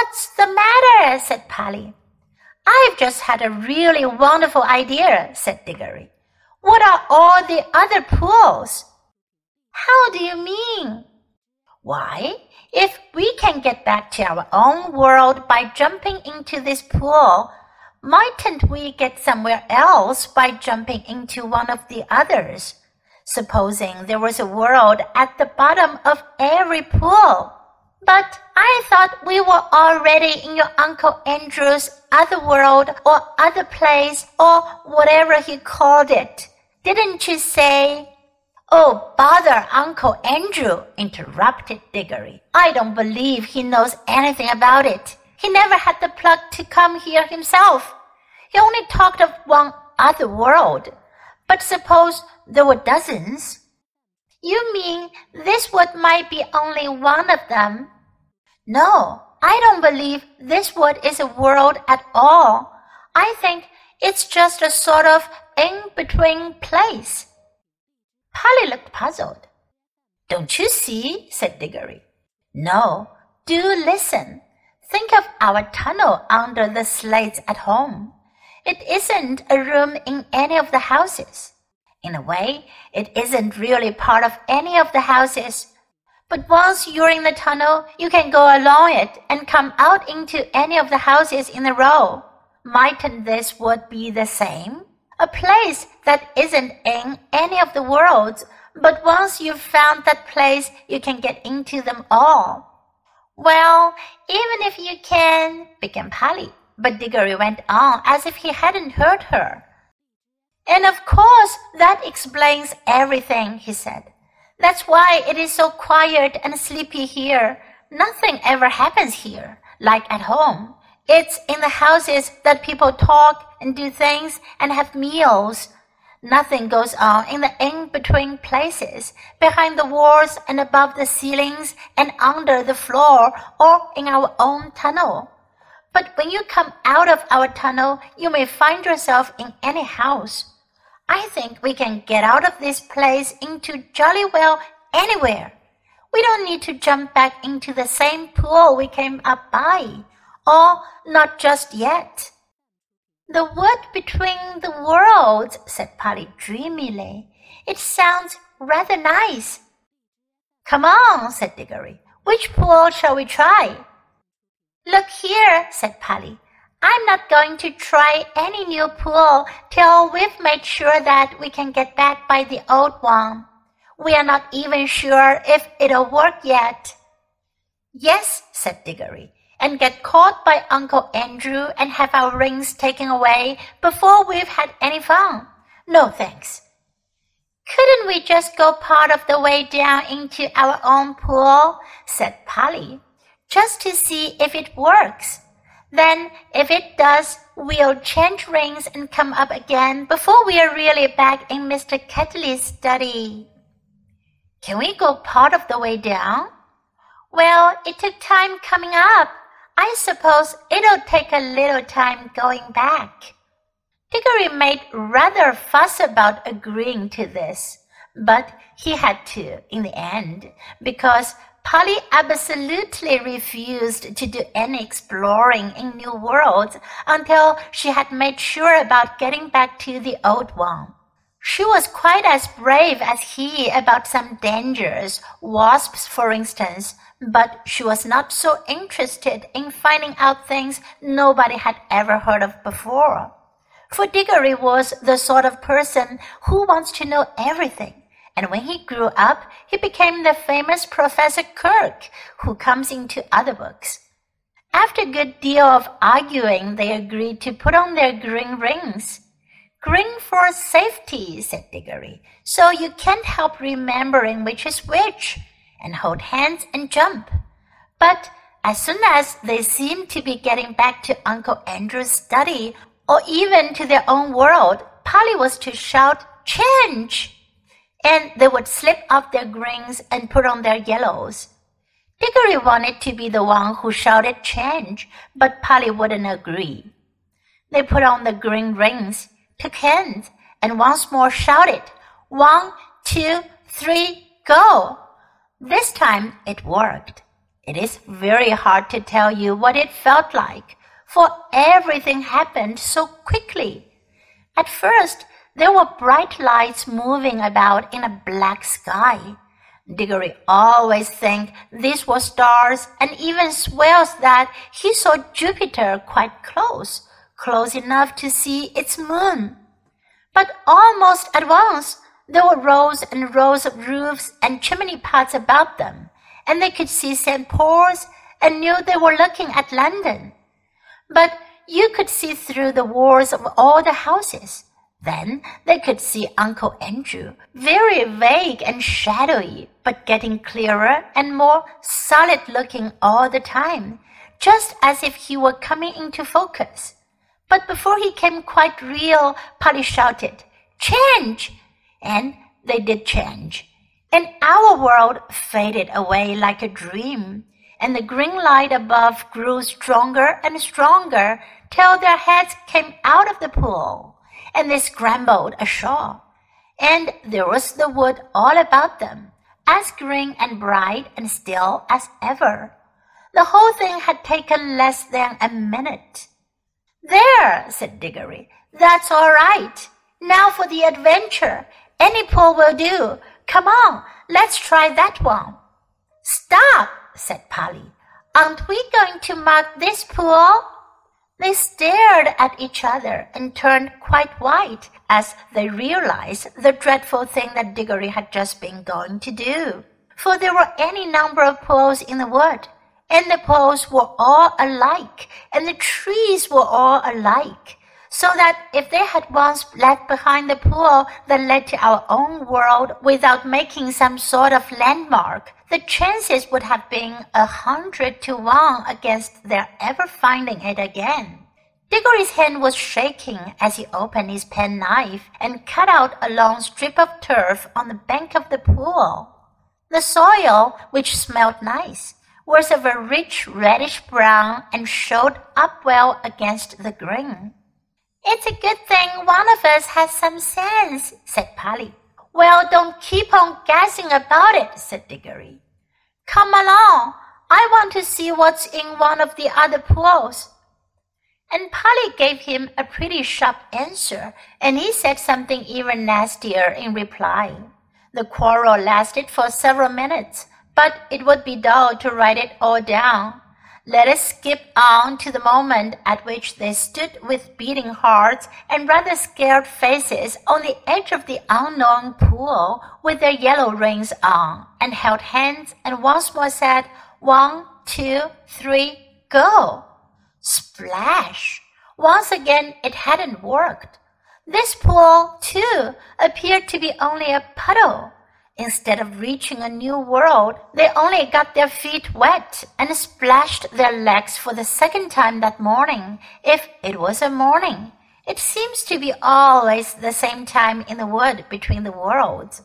What's the matter? said Polly. I've just had a really wonderful idea, said Diggory. What are all the other pools? How do you mean? Why, if we can get back to our own world by jumping into this pool, mightn't we get somewhere else by jumping into one of the others? Supposing there was a world at the bottom of every pool. But I thought we were already in your Uncle Andrew's other world or other place or whatever he called it. Didn't you say? Oh, bother Uncle Andrew, interrupted Diggory. I don't believe he knows anything about it. He never had the pluck to come here himself. He only talked of one other world. But suppose there were dozens. You mean this wood might be only one of them? No, I don't believe this wood is a world at all. I think it's just a sort of in between place. Polly looked puzzled. Don't you see? said Diggory. No, do listen. Think of our tunnel under the slates at home. It isn't a room in any of the houses. In a way, it isn't really part of any of the houses. But once you're in the tunnel, you can go along it and come out into any of the houses in a row. Mightn't this wood be the same? A place that isn't in any of the worlds, but once you've found that place, you can get into them all. Well, even if you can, began Polly, but Diggory went on as if he hadn't heard her. And of course, that explains everything, he said. That's why it is so quiet and sleepy here. Nothing ever happens here, like at home. It's in the houses that people talk and do things and have meals. Nothing goes on in the in-between places, behind the walls and above the ceilings and under the floor or in our own tunnel. But when you come out of our tunnel, you may find yourself in any house. I think we can get out of this place into jolly well anywhere. We don't need to jump back into the same pool we came up by. Or not just yet. The wood between the worlds, said Polly dreamily. It sounds rather nice. Come on, said Diggory. Which pool shall we try? Look here, said Polly. I'm not going to try any new pool till we've made sure that we can get back by the old one. We are not even sure if it'll work yet. Yes, said Diggory, and get caught by Uncle Andrew and have our rings taken away before we've had any fun. No thanks. Couldn't we just go part of the way down into our own pool? said Polly, just to see if it works. Then, if it does, we'll change rings and come up again before we are really back in Mr. Ketterley's study. Can we go part of the way down? Well, it took time coming up. I suppose it'll take a little time going back. Diggory made rather fuss about agreeing to this, but he had to in the end, because Polly absolutely refused to do any exploring in new worlds until she had made sure about getting back to the old one. She was quite as brave as he about some dangers, wasps for instance, but she was not so interested in finding out things nobody had ever heard of before. For Diggory was the sort of person who wants to know everything and when he grew up, he became the famous Professor Kirk, who comes into other books. After a good deal of arguing, they agreed to put on their green rings. Green for safety, said Diggory, so you can't help remembering which is which, and hold hands and jump. But as soon as they seemed to be getting back to Uncle Andrew's study, or even to their own world, Polly was to shout, Change! And they would slip off their greens and put on their yellows. Diggory wanted to be the one who shouted change, but Polly wouldn't agree. They put on the green rings, took hands, and once more shouted, one, two, three, go! This time it worked. It is very hard to tell you what it felt like, for everything happened so quickly. At first, there were bright lights moving about in a black sky. Diggory always think these were stars and even swears that he saw Jupiter quite close, close enough to see its moon. But almost at once there were rows and rows of roofs and chimney pots about them, and they could see St. Paul's and knew they were looking at London. But you could see through the walls of all the houses. Then they could see Uncle Andrew, very vague and shadowy, but getting clearer and more solid looking all the time, just as if he were coming into focus. But before he came quite real, Polly shouted, Change! And they did change. And our world faded away like a dream, and the green light above grew stronger and stronger till their heads came out of the pool and they scrambled ashore. And there was the wood all about them, as green and bright and still as ever. The whole thing had taken less than a minute. There, said Diggory, that's all right. Now for the adventure. Any pool will do. Come on, let's try that one. Stop, said Polly. Aren't we going to mark this pool? They stared at each other and turned quite white as they realized the dreadful thing that Diggory had just been going to do. For there were any number of pools in the wood, and the pools were all alike, and the trees were all alike, so that if they had once left behind the pool that led to our own world without making some sort of landmark, the chances would have been a hundred to one against their ever finding it again. Diggory's hand was shaking as he opened his penknife and cut out a long strip of turf on the bank of the pool. The soil, which smelled nice, was of a rich reddish brown and showed up well against the green. It's a good thing one of us has some sense, said Polly. Well, don't keep on guessing about it, said Diggory. Come along. I want to see what's in one of the other pools. And Polly gave him a pretty sharp answer, and he said something even nastier in reply. The quarrel lasted for several minutes, but it would be dull to write it all down. Let us skip on to the moment at which they stood with beating hearts and rather scared faces on the edge of the unknown pool with their yellow rings on and held hands and once more said, One, two, three, go. Splash! Once again it hadn't worked. This pool, too, appeared to be only a puddle. Instead of reaching a new world, they only got their feet wet and splashed their legs for the second time that morning, if it was a morning. It seems to be always the same time in the wood between the worlds.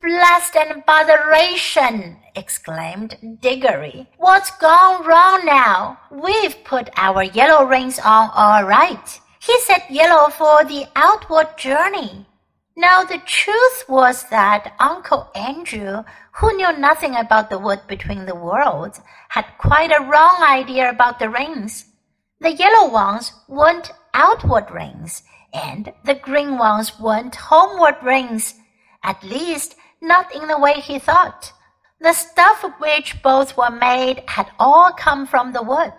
Blast and botheration! exclaimed Diggory. What's gone wrong now? We've put our yellow rings on all right. He said yellow for the outward journey. Now the truth was that Uncle Andrew, who knew nothing about the wood between the worlds, had quite a wrong idea about the rings. The yellow ones weren't outward rings, and the green ones weren't homeward rings, at least not in the way he thought. The stuff of which both were made had all come from the wood.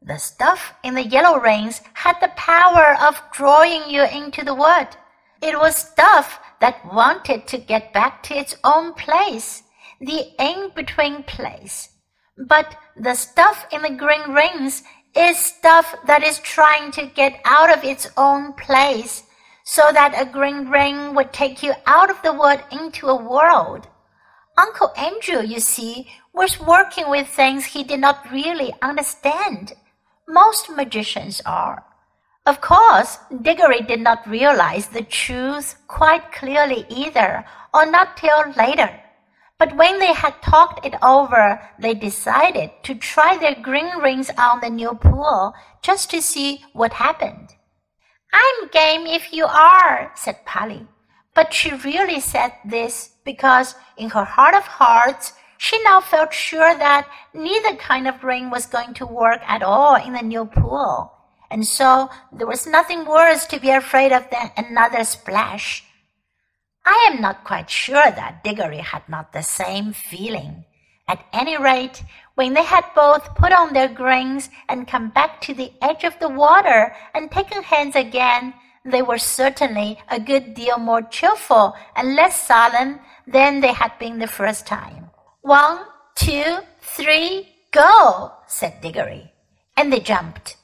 The stuff in the yellow rings had the power of drawing you into the wood. It was stuff that wanted to get back to its own place, the in-between place. But the stuff in the green rings is stuff that is trying to get out of its own place, so that a green ring would take you out of the wood into a world. Uncle Andrew, you see, was working with things he did not really understand. Most magicians are. Of course, Diggory did not realize the truth quite clearly either, or not till later. But when they had talked it over, they decided to try their green rings on the new pool just to see what happened. I'm game if you are, said Polly. But she really said this because in her heart of hearts, she now felt sure that neither kind of ring was going to work at all in the new pool. And so there was nothing worse to be afraid of than another splash. I am not quite sure that Diggory had not the same feeling. At any rate, when they had both put on their grains and come back to the edge of the water and taken hands again, they were certainly a good deal more cheerful and less solemn than they had been the first time. One, two, three, go, said Diggory. And they jumped.